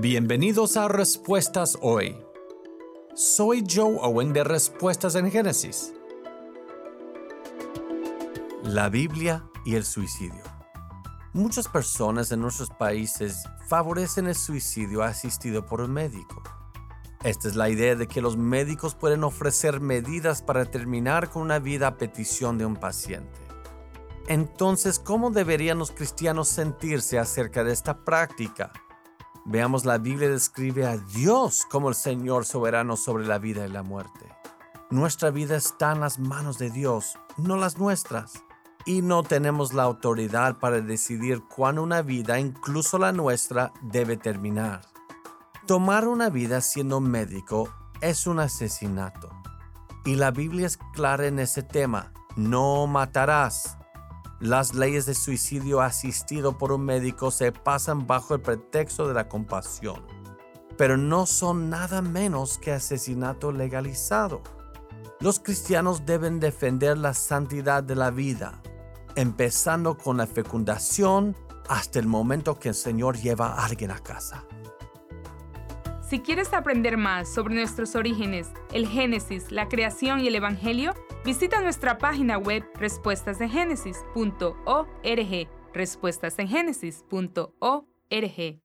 Bienvenidos a Respuestas Hoy. Soy Joe Owen de Respuestas en Génesis. La Biblia y el suicidio. Muchas personas en nuestros países favorecen el suicidio asistido por un médico. Esta es la idea de que los médicos pueden ofrecer medidas para terminar con una vida a petición de un paciente. Entonces, ¿cómo deberían los cristianos sentirse acerca de esta práctica? Veamos, la Biblia describe a Dios como el Señor soberano sobre la vida y la muerte. Nuestra vida está en las manos de Dios, no las nuestras. Y no tenemos la autoridad para decidir cuándo una vida, incluso la nuestra, debe terminar. Tomar una vida siendo médico es un asesinato. Y la Biblia es clara en ese tema. No matarás. Las leyes de suicidio asistido por un médico se pasan bajo el pretexto de la compasión, pero no son nada menos que asesinato legalizado. Los cristianos deben defender la santidad de la vida, empezando con la fecundación hasta el momento que el Señor lleva a alguien a casa. Si quieres aprender más sobre nuestros orígenes, el Génesis, la creación y el Evangelio, visita nuestra página web respuestasengénesis.org. Respuestasengenesis.org.